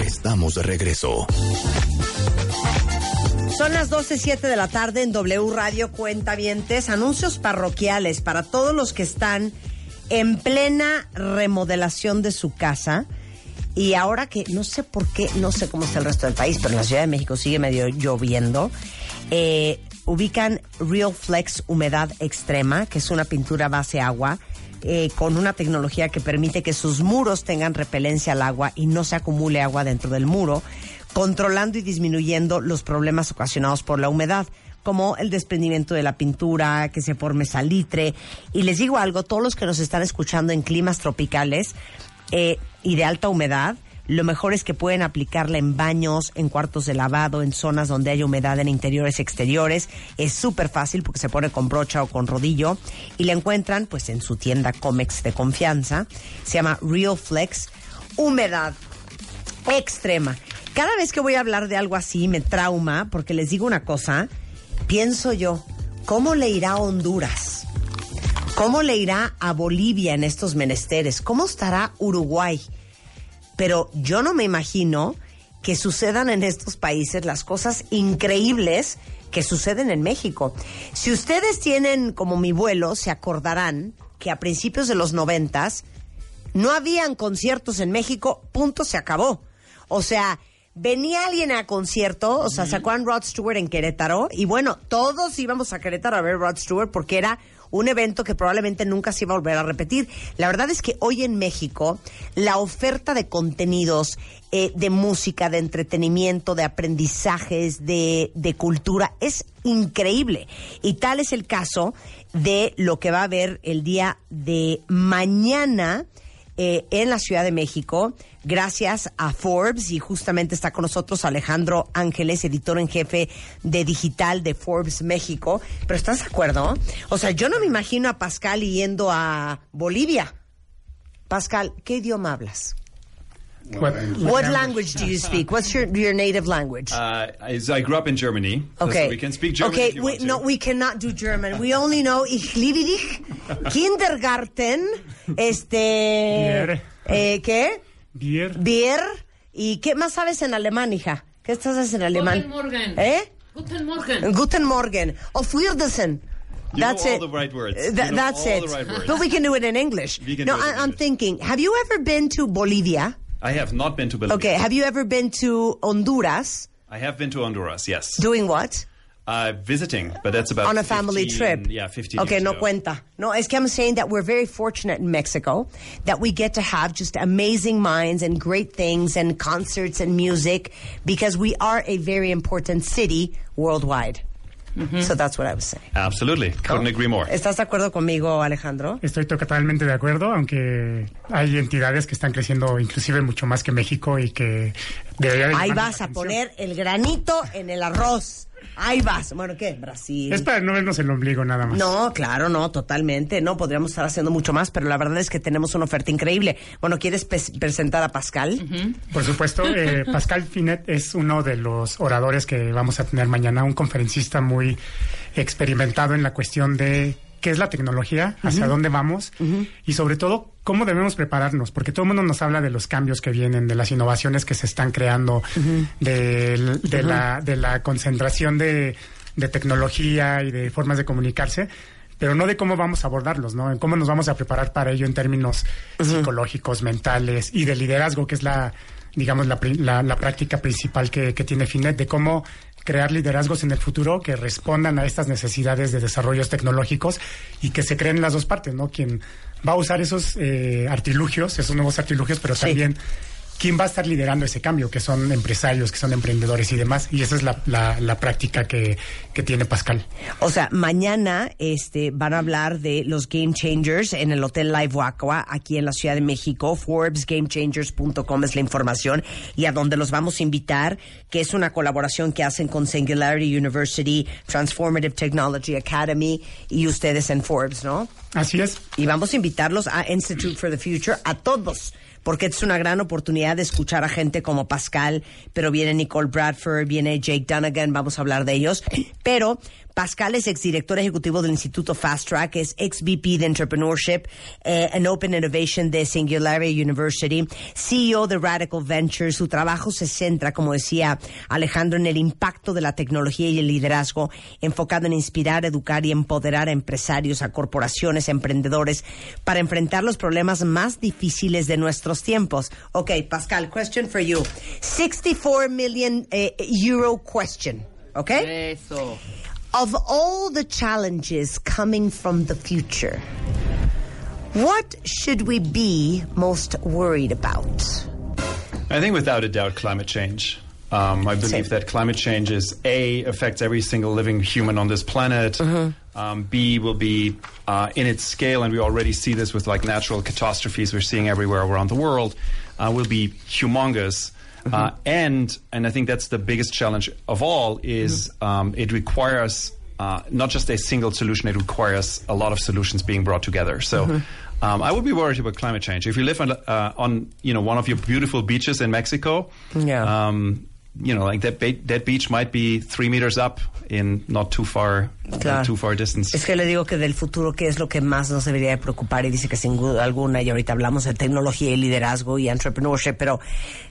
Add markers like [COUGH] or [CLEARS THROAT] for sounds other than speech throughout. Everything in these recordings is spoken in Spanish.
Estamos de regreso. Son las 12.07 de la tarde en W Radio Cuentavientes. Anuncios parroquiales para todos los que están en plena remodelación de su casa. Y ahora que no sé por qué, no sé cómo está el resto del país, pero en la Ciudad de México sigue medio lloviendo. Eh, ubican Real Flex Humedad Extrema, que es una pintura base agua. Eh, con una tecnología que permite que sus muros tengan repelencia al agua y no se acumule agua dentro del muro, controlando y disminuyendo los problemas ocasionados por la humedad como el desprendimiento de la pintura, que se forme salitre. Y les digo algo, todos los que nos están escuchando en climas tropicales eh, y de alta humedad, lo mejor es que pueden aplicarla en baños, en cuartos de lavado, en zonas donde haya humedad en interiores y exteriores. Es súper fácil porque se pone con brocha o con rodillo y la encuentran pues en su tienda Comex de confianza. Se llama Real Flex. Humedad extrema. Cada vez que voy a hablar de algo así me trauma porque les digo una cosa, pienso yo, ¿cómo le irá a Honduras? ¿Cómo le irá a Bolivia en estos menesteres? ¿Cómo estará Uruguay? Pero yo no me imagino que sucedan en estos países las cosas increíbles que suceden en México. Si ustedes tienen como mi vuelo, se acordarán que a principios de los noventas no habían conciertos en México, punto, se acabó. O sea, venía alguien a concierto, o sea, sacó a Rod Stewart en Querétaro, y bueno, todos íbamos a Querétaro a ver Rod Stewart porque era un evento que probablemente nunca se iba a volver a repetir. La verdad es que hoy en México la oferta de contenidos, eh, de música, de entretenimiento, de aprendizajes, de, de cultura es increíble. Y tal es el caso de lo que va a haber el día de mañana eh, en la Ciudad de México, gracias a Forbes, y justamente está con nosotros Alejandro Ángeles, editor en jefe de digital de Forbes México. Pero ¿estás de acuerdo? O sea, yo no me imagino a Pascal yendo a Bolivia. Pascal, ¿qué idioma hablas? What, What language do you speak? What's your, your native language? Uh, I, I grew up in Germany, so Okay. we can speak German Okay, if you we, want to. no, we cannot do German. We only know Ich liebe dich, [LAUGHS] Kindergarten, este, Bier. eh, ¿qué? Bier. Bier. ¿Y qué más sabes en alemán, hija? ¿Qué estás haciendo en alemán? Guten Morgen. ¿Eh? Guten Morgen. Guten Morgen. Auf Wiedersehen. You know that's all it. the right words. You know that's all it. the right words. But we can do it in English. We can no, do it in I, I'm thinking, have you ever been to Bolivia? I have not been to Bolivia. Okay, have you ever been to Honduras? I have been to Honduras, yes. Doing what? Uh, visiting, but that's about on a family 15 trip. Yeah, 15 Okay, no ago. cuenta. No, es que I'm saying that we're very fortunate in Mexico that we get to have just amazing minds and great things and concerts and music because we are a very important city worldwide. So that's what I was saying. Absolutely. Couldn't agree more. ¿Estás de acuerdo conmigo, Alejandro? Estoy totalmente de acuerdo, aunque hay entidades que están creciendo inclusive mucho más que México y que debería de Ahí vas a poner el granito en el arroz. Ahí vas. Bueno, ¿qué? Brasil. Es para no vernos el ombligo nada más. No, claro, no, totalmente. No, podríamos estar haciendo mucho más, pero la verdad es que tenemos una oferta increíble. Bueno, ¿quieres presentar a Pascal? Por supuesto, eh, Pascal Finet es uno de los oradores que vamos a tener mañana, un conferencista muy experimentado en la cuestión de qué es la tecnología, hacia dónde vamos y sobre todo cómo debemos prepararnos, porque todo el mundo nos habla de los cambios que vienen, de las innovaciones que se están creando, del- de, la, de la concentración de, de tecnología y de formas de comunicarse pero no de cómo vamos a abordarlos, ¿no? En cómo nos vamos a preparar para ello en términos psicológicos, mentales y de liderazgo, que es la, digamos, la, la- la práctica principal que, que tiene Finet, de cómo crear liderazgos en el futuro que respondan a estas necesidades de desarrollos tecnológicos y que se creen las dos partes, ¿no? Quien va a usar esos eh, artilugios, esos nuevos artilugios, pero Sí. también quién va a estar liderando ese cambio, que son empresarios, que son emprendedores y demás. Y esa es la, la- la práctica que, que tiene Pascal. O sea, mañana este, van a hablar de los Game Changers en el Hotel Live Wacua, aquí en la Ciudad de México. ForbesGameChangers.com es la información y a donde los vamos a invitar, que es una colaboración que hacen con Singularity University, Transformative Technology Academy y ustedes en Forbes, ¿no? Así es. Y vamos a invitarlos a Institute for the Future, a todos, porque es una gran oportunidad de escuchar a gente como Pascal, pero viene Nicole Bradford, viene Jake Dunnigan, vamos a hablar de ellos. Pero Pascal es exdirector ejecutivo del Instituto Fast Track, es ex VP de Entrepreneurship eh, and Open Innovation de Singularity University, CEO de Radical Ventures. Su trabajo se centra, como decía Alejandro, en el impacto de la tecnología y el liderazgo, enfocado en inspirar, educar y empoderar a empresarios, a corporaciones, emprendedores, para enfrentar los problemas más difíciles de nuestros tiempos. Ok, Pascal, question for you. 64 million eh, euro question. Okay? Eso. Of all the challenges coming from the future, what should we be most worried about? I think without a doubt, climate change. Um, I believe that climate change is A, affects every single living human on this planet. Um, B, will be uh, in its scale, and we already see this with like natural catastrophes we're seeing everywhere around the world, uh, will be humongous. Uh, and and I think that's the biggest challenge of all is um, it requires uh, not just a single solution; it requires a lot of solutions being brought together. So. Um, I would be worried about climate change. If you live on, uh, on you know, one of your beautiful beaches in Mexico, Yeah. um, you know, like that, ba- that beach might be three meters up in not too far, Claro. too far distance. Es que le digo que del futuro, ¿qué es lo que más nos debería de preocupar? Y dice que sin duda alguna, y ahorita hablamos de tecnología y liderazgo y entrepreneurship, pero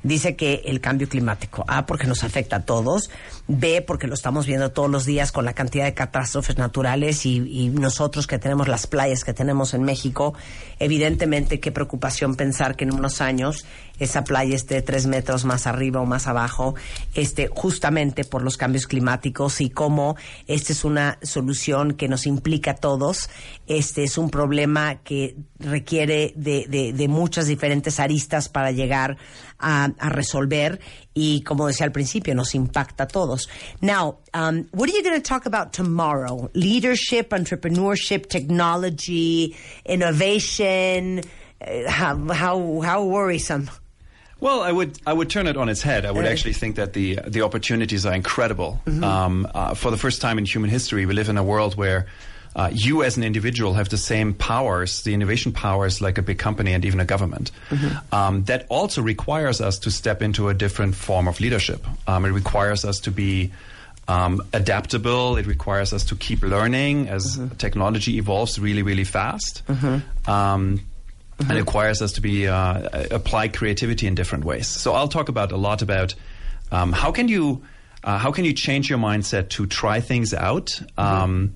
dice que el cambio climático, A, porque nos afecta a todos, B, porque lo estamos viendo todos los días con la cantidad de catástrofes naturales y, y nosotros que tenemos las playas que tenemos en México, evidentemente qué preocupación pensar que en unos años esa playa esté tres metros más arriba o más abajo, este, justamente por los cambios climáticos y cómo esta es una solución que nos implica a todos. Este es un problema que requiere de, de- de muchas diferentes aristas para llegar a, a resolver y como decía al principio, nos impacta a todos. Now, um, what are you going to talk about tomorrow? Leadership, entrepreneurship, technology, innovation. Uh, how, how, how worrisome. Well, I would I would turn it on its head. I would actually think that the the opportunities are incredible. Um, uh, for the first time in human history, we live in a world where uh, you, as an individual, have the same powers, the innovation powers, like a big company and even a government. Um, that also requires us to step into a different form of leadership. Um, it requires us to be um, adaptable. It requires us to keep learning as technology evolves really, really fast. Um, and it requires us to be uh, apply creativity in different ways. So I'll talk about a lot about um, how can you uh, how can you change your mindset to try things out um,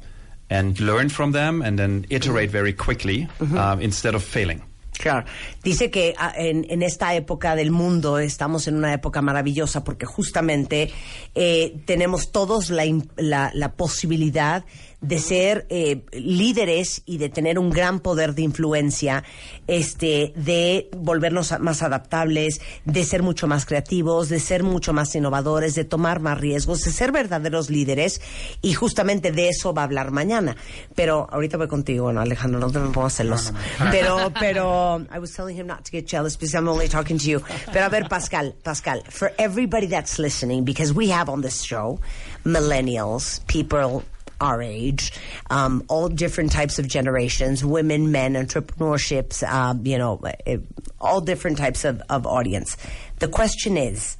and learn from them and then iterate very quickly um, instead of failing. Claro. Dice que ah, en, en esta época del mundo estamos en una época maravillosa porque justamente eh, tenemos todos la, la, la posibilidad de ser eh, líderes y de tener un gran poder de influencia, este, de volvernos más adaptables, de ser mucho más creativos, de ser mucho más innovadores, de tomar más riesgos, de ser verdaderos líderes y justamente de eso va a hablar mañana. Pero ahorita voy contigo, bueno, Alejandro, no te me pongas celoso. Pero, pero, I was telling him not to get jealous because I'm only talking to you. Pero a ver, Pascal, Pascal, for everybody that's listening, because we have on this show millennials, people our age, um, all different types of generations, women, men, entrepreneurships, um, you know, eh, all different types of, of audience. The question is,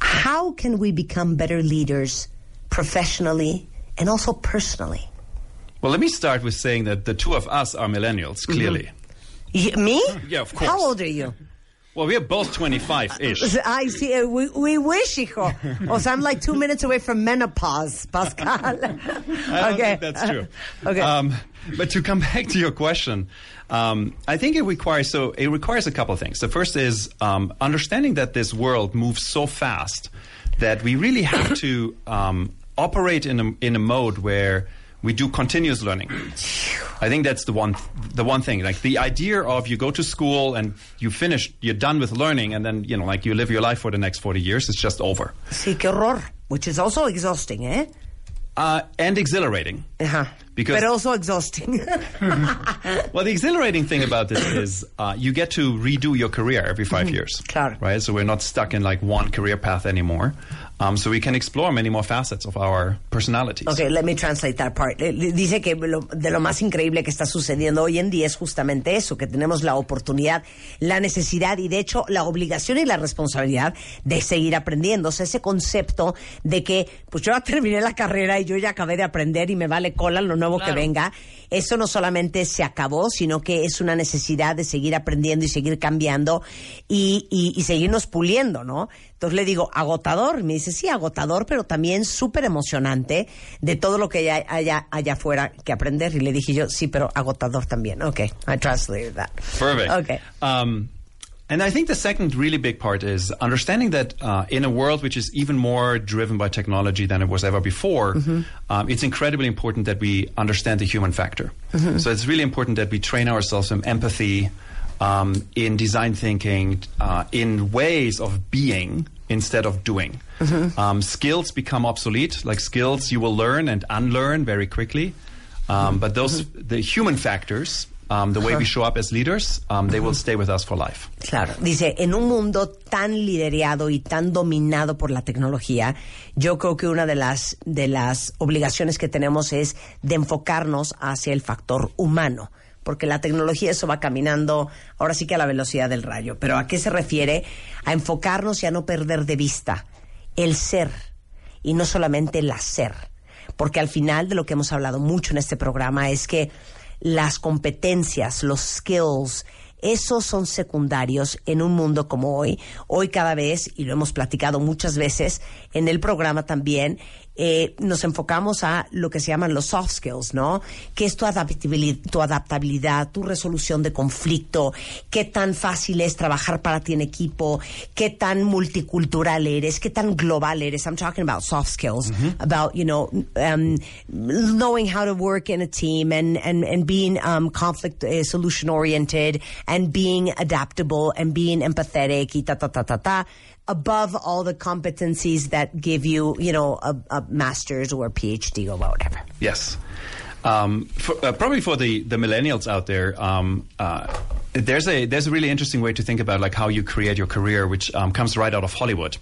how can we become better leaders professionally and also personally? Well, let me start with saying that the two of us are millennials, clearly. Y- me? Yeah, of course. How old are you? Well, we are both 25-ish. I see. uh, We, we wish, hijo. Oh, so I'm like two minutes away from menopause, Pascal. [LAUGHS] I don't [LAUGHS] think that's true. [LAUGHS] Okay. Um, but to come back to your question, um, I think it requires so it requires a couple of things. The first is um, understanding that this world moves so fast that we really have to um, operate in a, in a mode where we do continuous learning. I think that's the one the one thing. Like the idea of you go to school and you finish, you're done with learning, and then you know, like you live your life for the next forty years. It's just over, sí, qué horror. Which is also exhausting, eh? uh, and exhilarating. Ajá. Because But also exhausting. [LAUGHS] well, the exhilarating thing about this is uh, you get to redo your career every 5 years. Claro. Right? So we're not stuck in like one career path anymore. Um, so we can explore many more facets of our personalities. Okay, let me translate that part. Dice que lo- de lo más increíble que está sucediendo hoy en día es justamente eso, que tenemos la oportunidad, la necesidad y de hecho la obligación y la responsabilidad de seguir aprendiendo. O sea, ese concepto de que pues yo ya terminé la carrera y yo ya acabé de aprender y me vale cola lo nuevo que Claro. venga. Eso no solamente se acabó, sino que es una necesidad de seguir aprendiendo y seguir cambiando y, y- y seguirnos puliendo, ¿no? Entonces le digo, agotador. Me dice, sí, agotador, pero también súper emocionante de todo lo que hay allá, allá afuera que aprender. Y le dije yo, sí, pero agotador también. Ok, I translated that. Perfect. Okay. Um, and I think the second really big part is understanding that uh, in a world which is even more driven by technology than it was ever before, um, it's incredibly important that we understand the human factor. So it's really important that we train ourselves in empathy, um, in design thinking, uh, in ways of being instead of doing. Um, skills become obsolete, like skills you will learn and unlearn very quickly. Um, but those, the human factors, um, the way we show up as leaders, um, they will stay with us for life. Claro, dice, en un mundo tan liderado y tan dominado por la tecnología, yo creo que una de las, de las obligaciones que tenemos es de enfocarnos hacia el factor humano, porque la tecnología eso va caminando ahora sí que a la velocidad del rayo. Pero ¿a qué se refiere? A enfocarnos y a no perder de vista el ser y no solamente el hacer. Porque al final de lo que hemos hablado mucho en este programa es que las competencias, los skills, esos son secundarios en un mundo como hoy. Hoy cada vez, y lo hemos platicado muchas veces en el programa también, eh, nos enfocamos a lo que se llaman los soft skills, ¿no? Que es tu adaptabilidad, tu adaptabilidad, tu resolución de conflicto, qué tan fácil es trabajar para ti en equipo, qué tan multicultural eres, qué tan global eres. I'm talking about soft skills, about, you know, um, knowing how to work in a team and, and, and being um, conflict uh, solution oriented and being adaptable and being empathetic y ta ta ta ta ta above all the competencies that give you, you know, a, a master's or a PhD or whatever. Yes. Um, for, uh, probably for the, the millennials out there, um, uh, there's a there's a really interesting way to think about like how you create your career, which um, comes right out of Hollywood.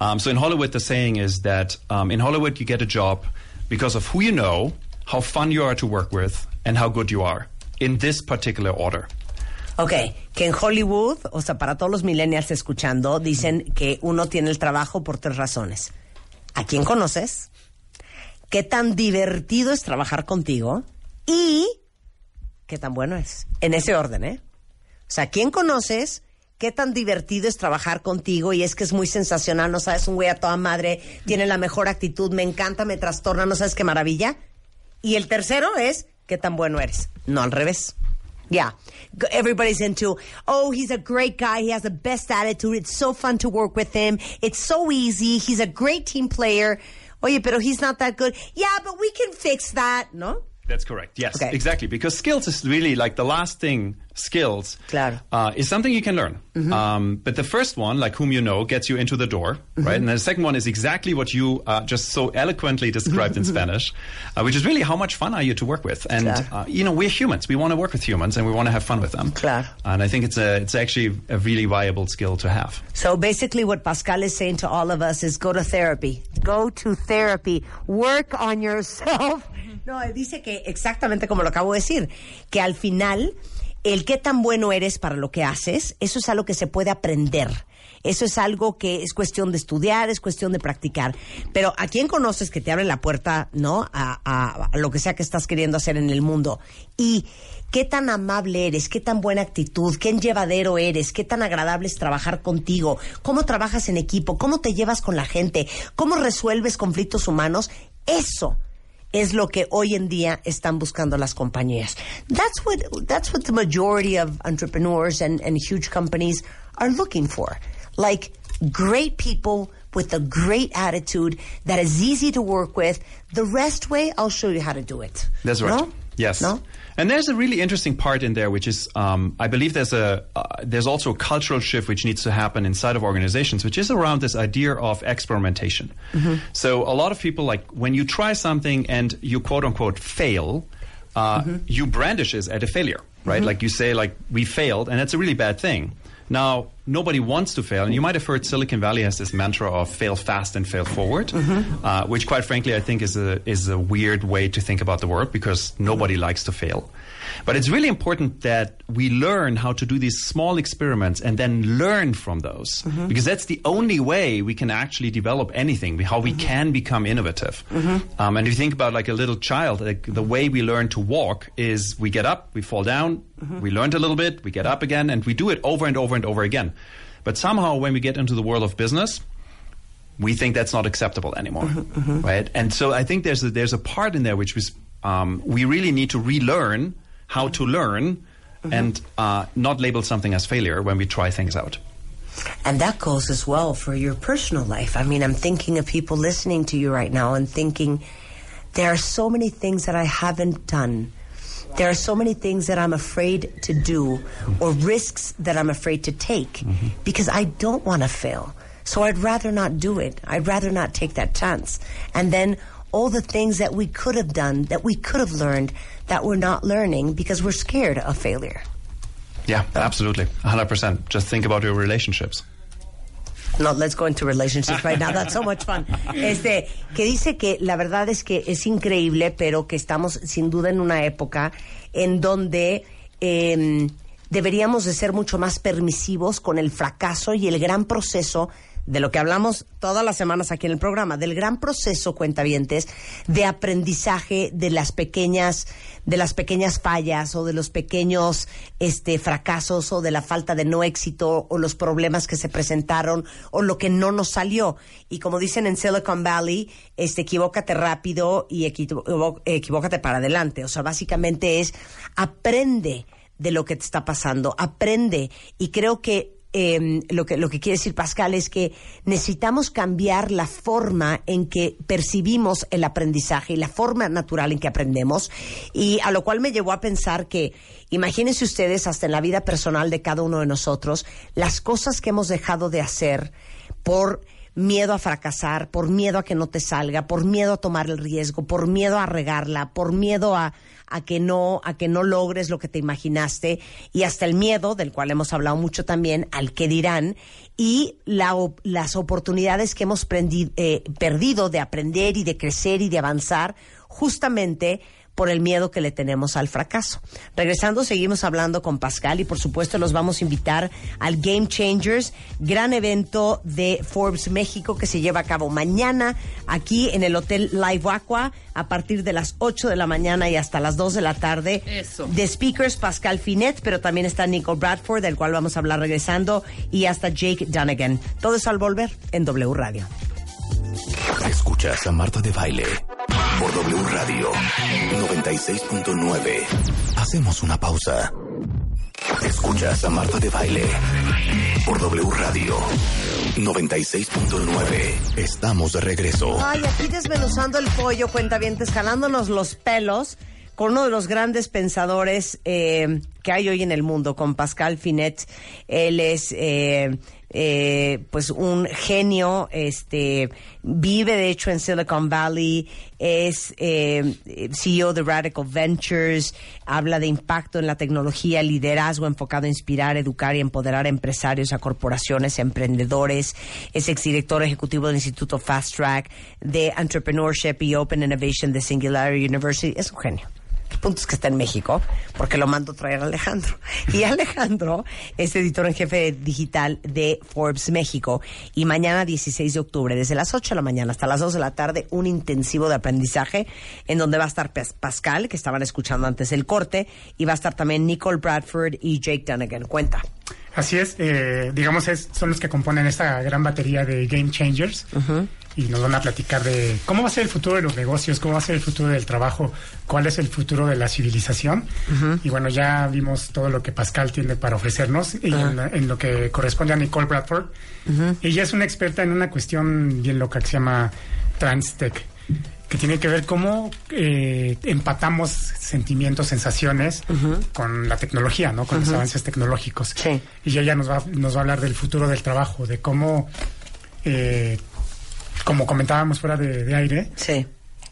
Um, so in Hollywood, the saying is that um, in Hollywood you get a job because of who you know, how fun you are to work with, and how good you are in this particular order. Ok, que en Hollywood, o sea, para todos los millennials escuchando, dicen que uno tiene el trabajo por tres razones. ¿A quién conoces? ¿Qué tan divertido es trabajar contigo? Y qué tan bueno es. En ese orden, ¿eh? O sea, ¿quién conoces? ¿Qué tan divertido es trabajar contigo? Y es que es muy sensacional, no sabes, un güey a toda madre, tiene la mejor actitud, me encanta, me trastorna, no sabes qué maravilla. Y el tercero es, ¿qué tan bueno eres? No al revés. Yeah. Everybody's into, oh, he's a great guy. He has the best attitude. It's so fun to work with him. It's so easy. He's a great team player. Oh, Oye, pero he's not that good. Yeah, but we can fix that, ¿no? That's correct. Yes, Okay. exactly. Because skills is really like the last thing. Skills Claro. uh, is something you can learn. Um, but the first one, like whom you know, gets you into the door, right? And the second one is exactly what you uh, just so eloquently described in [LAUGHS] Spanish, uh, which is really how much fun are you to work with? And Claro. uh, you know, we're humans. We want to work with humans, and we want to have fun with them. Claro. And I think it's a it's actually a really viable skill to have. So basically what Pascal is saying to all of us is go to therapy. Go to therapy. Work on yourself. [LAUGHS] No, dice que exactamente como lo acabo de decir, que al final el qué tan bueno eres para lo que haces, eso es algo que se puede aprender. Eso es algo que es cuestión de estudiar, es cuestión de practicar. Pero a quién conoces que te abre la puerta, ¿no? A, a- a lo que sea que estás queriendo hacer en el mundo. Y qué tan amable eres, qué tan buena actitud, qué llevadero eres, qué tan agradable es trabajar contigo, cómo trabajas en equipo, cómo te llevas con la gente, cómo resuelves conflictos humanos. Eso es lo que hoy en día están buscando las compañías. That's what that's what the majority of entrepreneurs and, and huge companies are looking for. Like great people with a great attitude that is easy to work with. The rest way, I'll show you how to do it. That's right. ¿No? Yes. No? And there's a really interesting part in there, which is, um, I believe there's a uh, there's also a cultural shift which needs to happen inside of organizations, which is around this idea of experimentation. So a lot of people like when you try something and you quote unquote fail, uh, you brandish it at a failure, right? Like you say, like we failed, and that's a really bad thing. Now, nobody wants to fail, and you might have heard Silicon Valley has this mantra of fail fast and fail forward, uh, which, quite frankly, I think is a is a weird way to think about the world because nobody likes to fail. But it's really important that we learn how to do these small experiments and then learn from those, mm-hmm. because that's the only way we can actually develop anything. How we mm-hmm. can become innovative. Mm-hmm. Um, and if you think about like a little child, like the way we learn to walk is we get up, we fall down, we learned a little bit, we get up again, and we do it over and over and over again. But somehow, when we get into the world of business, we think that's not acceptable anymore, right? And so I think there's a, there's a part in there which was um, we really need to relearn how to learn and uh, not label something as failure when we try things out. And that goes as well for your personal life. I mean, I'm thinking of people listening to you right now and thinking, there are so many things that I haven't done. There are so many things that I'm afraid to do or risks that I'm afraid to take because I don't want to fail. So I'd rather not do it. I'd rather not take that chance. And then all the things that we could have done, that we could have learned, that we're not learning because we're scared of failure. Yeah, absolutely, 100%. Just think about your relationships. No, let's go into relationships right now. That's so much fun. [LAUGHS] Este, que dice que la verdad es que es increíble, pero que estamos sin duda en una época en donde eh, deberíamos de ser mucho más permisivos con el fracaso y el gran proceso de lo que hablamos todas las semanas aquí en el programa, del gran proceso, cuentavientes, de aprendizaje de las pequeñas, de las pequeñas fallas o de los pequeños este, fracasos o de la falta de no éxito o los problemas que se presentaron o lo que no nos salió. Y como dicen en Silicon Valley, este, equivócate rápido y equivo- equivócate para adelante. O sea, básicamente es aprende de lo que te está pasando, aprende. Y creo que eh, lo que lo que quiere decir Pascal es que necesitamos cambiar la forma en que percibimos el aprendizaje y la forma natural en que aprendemos. Y a lo cual me llevó a pensar que imagínense ustedes hasta en la vida personal de cada uno de nosotros las cosas que hemos dejado de hacer por miedo a fracasar, por miedo a que no te salga, por miedo a tomar el riesgo, por miedo a regarla, por miedo a, a que no a que no logres lo que te imaginaste y hasta el miedo del cual hemos hablado mucho también al que dirán y la las oportunidades que hemos eh, perdido de aprender y de crecer y de avanzar justamente por el miedo que le tenemos al fracaso. Regresando, seguimos hablando con Pascal y por supuesto los vamos a invitar al Game Changers, gran evento de Forbes México que se lleva a cabo mañana aquí en el Hotel Live Aqua a partir de las 8 de la mañana y hasta las 2 de la tarde. Eso. De speakers Pascal Finet, pero también está Nico Bradford, del cual vamos a hablar regresando, y hasta Jake Dunnigan. Todo eso al volver en W Radio. Escuchas a Marta de Baile por W Radio 96.9. Hacemos una pausa. Escuchas a Marta de Baile por W Radio 96.9. Estamos de regreso. Ay, aquí desmenuzando el pollo, cuentavientes, jalándonos los pelos con uno de los grandes pensadores eh, que hay hoy en el mundo, con Pascal Finet. Él es eh, eh, pues un genio, este vive de hecho en Silicon Valley, es eh, CEO de Radical Ventures, habla de impacto en la tecnología, liderazgo enfocado a inspirar, educar y empoderar a empresarios, a corporaciones, a emprendedores, es exdirector ejecutivo del Instituto Fast Track de Entrepreneurship y Open Innovation de Singularity University, es un genio. El punto es que está en México, porque lo mando traer a Alejandro. Y [LAUGHS] Alejandro es editor en jefe digital de Forbes México. Y mañana, 16 de octubre, desde las 8 de la mañana hasta las 2 de la tarde, un intensivo de aprendizaje en donde va a estar Pas- Pascal, que estaban escuchando antes el corte, y va a estar también Nicole Bradford y Jake Dunnigan. Cuenta. Así es, eh, digamos, es, son los que componen esta gran batería de Game Changers y nos van a platicar de cómo va a ser el futuro de los negocios, cómo va a ser el futuro del trabajo, cuál es el futuro de la civilización. Y bueno, ya vimos todo lo que Pascal tiene para ofrecernos y en, en lo que corresponde a Nicole Bradford. Ella es una experta en una cuestión bien loca que se llama TransTech que tiene que ver cómo eh, empatamos sentimientos, sensaciones con la tecnología, ¿no? Con los avances tecnológicos. Sí. Y ella nos va, nos va a hablar del futuro del trabajo, de cómo, eh, como comentábamos fuera de, de aire, Sí,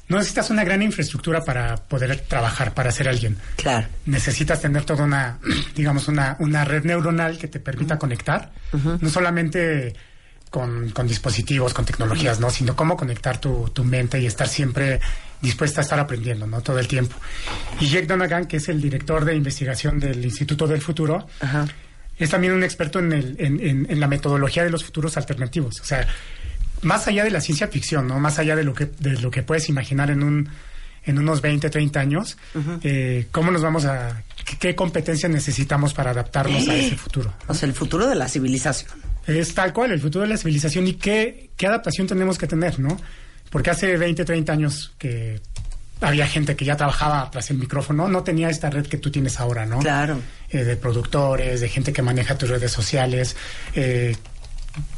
no necesitas una gran infraestructura para poder trabajar, para ser alguien. claro. Necesitas tener toda una, [CLEARS THROAT] digamos, una, una red neuronal que te permita conectar, no solamente con, con dispositivos, con tecnologías, ¿no? Sino cómo conectar tu, tu mente y estar siempre dispuesta a estar aprendiendo, ¿no? Todo el tiempo. Y Jake Donagan, que es el director de investigación del Instituto del Futuro, Ajá. es también un experto en, el, en, en- en la metodología de los futuros alternativos. O sea, más allá de la ciencia ficción, ¿no? Más allá de lo que, de lo que puedes imaginar en un en unos 20, 30 años, eh, ¿cómo nos vamos a... qué, qué competencias necesitamos para adaptarnos a ese futuro? O sea, el futuro de la civilización. Es tal cual, el futuro de la civilización y qué, qué adaptación tenemos que tener, ¿no? Porque hace 20, 30 años que había gente que ya trabajaba tras el micrófono, no tenía esta red que tú tienes ahora, ¿no? Claro. Eh, de productores, de gente que maneja tus redes sociales, eh,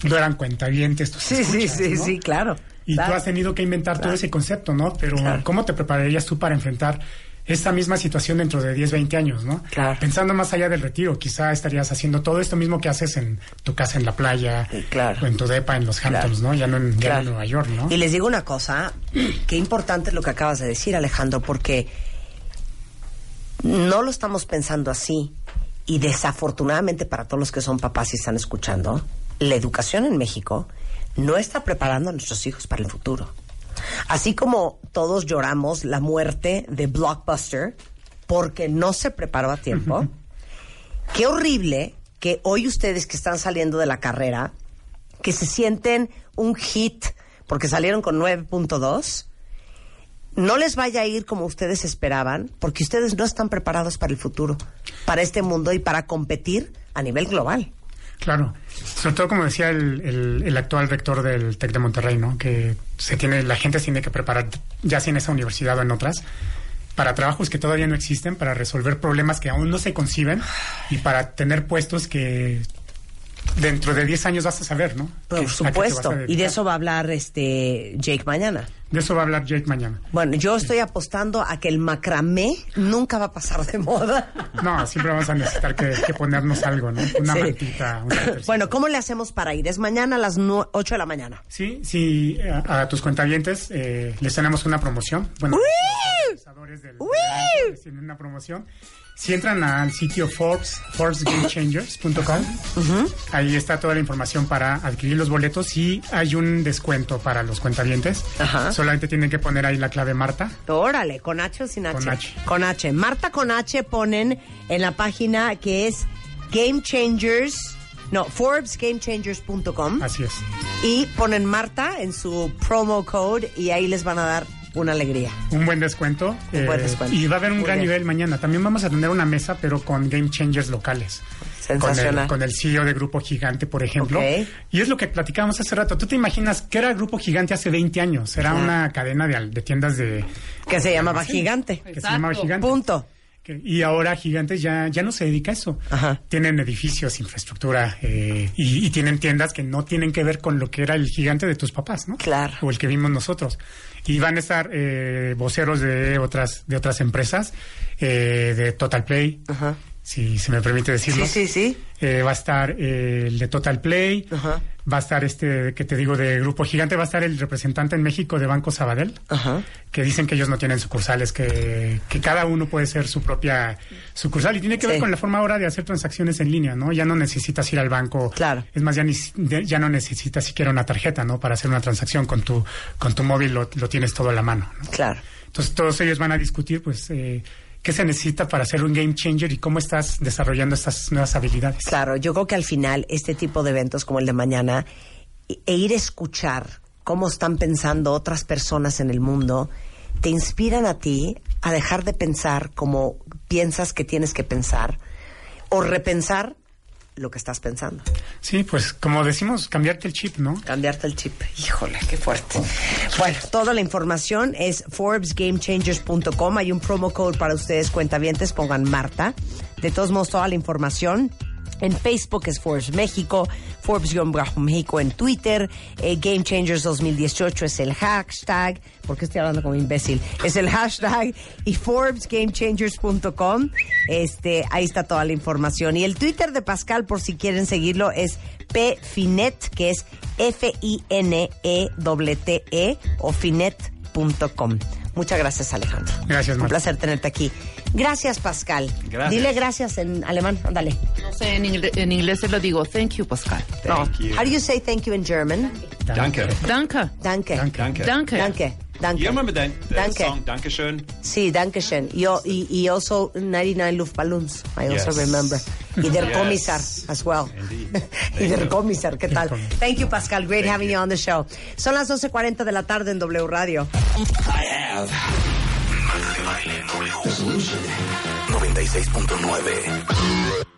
no eran cuentavientes. tus Sí, sí, escuchas, sí, ¿no? sí, claro. Y Claro. tú has tenido que inventar todo ese concepto, ¿no? Pero Claro. ¿cómo te prepararías tú para enfrentar esta misma situación dentro de 10, 20 años, ¿no? Claro. Pensando más allá del retiro, quizá estarías haciendo todo esto mismo que haces en tu casa en la playa, Sí, claro. o en tu depa en los Hamptons, Claro. ¿no? Ya no en, ya en Nueva York, ¿no? Y les digo una cosa, [CLEARS THROAT] qué importante es lo que acabas de decir, Alejandro, porque no lo estamos pensando así. Y desafortunadamente para todos los que son papás y están escuchando, la educación en México no está preparando a nuestros hijos para el futuro. Así como todos lloramos la muerte de Blockbuster porque no se preparó a tiempo, qué horrible que hoy ustedes que están saliendo de la carrera, que se sienten un hit porque salieron con 9.2, no les vaya a ir como ustedes esperaban, porque ustedes no están preparados para el futuro, para este mundo y para competir a nivel global. Claro, sobre todo como decía el, el- el actual rector del TEC de Monterrey, ¿no? Que se tiene, la gente se tiene que preparar, ya sea en esa universidad o en otras, para trabajos que todavía no existen, para resolver problemas que aún no se conciben y para tener puestos que dentro de 10 años vas a saber, ¿no? Por supuesto. Y de eso va a hablar este Jake mañana. De eso va a hablar Jake mañana. Bueno, yo estoy apostando a que el macramé nunca va a pasar de moda. No, siempre vamos a necesitar que, que ponernos algo, ¿no? Una Sí. mantita. Bueno, ¿cómo le hacemos para ir? Es mañana a las nue- 8 de la mañana. Sí, sí, a, a tus cuentavientes eh, les tenemos una promoción. Bueno, ¡Uy! Organizadores del, tienen una promoción. Si entran al sitio Forbes, ForbesGameChangers.com, ahí está toda la información para adquirir los boletos y hay un descuento para los cuentavientes. Ajá. Solamente tienen que poner ahí la clave Marta. Órale, ¿con H o sin H? Con H. Con H. Marta con H ponen en la página que es Game Changers, no, ForbesGameChangers.com Así es. y ponen Marta en su promo code y ahí les van a dar una alegría. Un buen descuento. Un buen eh, descuento. Y va a haber un Muy gran bien. nivel mañana. También vamos a tener una mesa, pero con Game Changers locales. Sensacional. Con el, con el CEO de Grupo Gigante, por ejemplo. Ok. Y es lo que platicábamos hace rato. ¿Tú te imaginas qué era Grupo Gigante hace 20 años? Era una cadena de, al- de tiendas de... Que se llamaba Gigante. Que se llamaba Gigante. Punto. Y ahora Gigantes ya, ya no se dedica a eso. Ajá. Tienen edificios, infraestructura eh, y, y tienen tiendas que no tienen que ver con lo que era el gigante de tus papás, ¿no? Claro. O el que vimos nosotros. Y van a estar eh, voceros de otras, de otras empresas, eh, de Total Play, Ajá. Si se me permite decirlo. Sí, sí, sí. Eh, va a estar eh, el de Total Play, Ajá. va a estar este que te digo de Grupo Gigante, va a estar el representante en México de Banco Sabadell, Ajá. que dicen que ellos no tienen sucursales, que, que cada uno puede ser su propia sucursal y tiene que ver con la forma ahora de hacer transacciones en línea, ¿no? Ya no necesitas ir al banco. Claro. Es más, ya, ni, ya no necesitas siquiera una tarjeta, ¿no? Para hacer una transacción con tu, con tu móvil lo, lo tienes todo a la mano, ¿no? Claro. Entonces todos ellos van a discutir, pues, eh, qué se necesita para ser un game changer y cómo estás desarrollando estas nuevas habilidades. Claro, yo creo que al final este tipo de eventos como el de mañana e e ir a escuchar cómo están pensando otras personas en el mundo te inspiran a ti a dejar de pensar como piensas que tienes que pensar o repensar lo que estás pensando. Sí, pues como decimos, cambiarte el chip, ¿no? Cambiarte el chip. Híjole, qué fuerte. Bueno, toda la información es ForbesGameChangers.com. Hay un promo code para ustedes, cuentavientes, pongan Marta. De todos modos, toda la información en Facebook es Forbes México, Forbes-México en Twitter, eh, Game Changers 2018 es el hashtag, porque estoy hablando como imbécil, es el hashtag y ForbesGameChangers.com, este, ahí está toda la información. Y el Twitter de Pascal, por si quieren seguirlo, es pfinet, que es F-I-N-E-T-T-E o finet.com. Muchas gracias, Alejandro. Gracias, Un Marta. placer tenerte aquí. Gracias, Pascal. Gracias. Dile gracias en alemán. Ándale. No sé, en, ingle- en inglés se lo digo. Thank you, Pascal. No. you. How do you say thank you in German? Danke. Danke. Danke. Danke. Danke. Danke. Danke. You remember that, that Danke. song, Dankeschön? Sí, Dankeschön. Yo, y, y also 99 Luftballons. I also Yes. remember. Y [LAUGHS] der Yes. Kommissar as well. Indeed. [LAUGHS] y der Kommissar, ¿qué tal? Thank you, Pascal. Great having you on the show. Son las 12.40 de la tarde en W Radio. I have. Marta de baile en W. 96.9.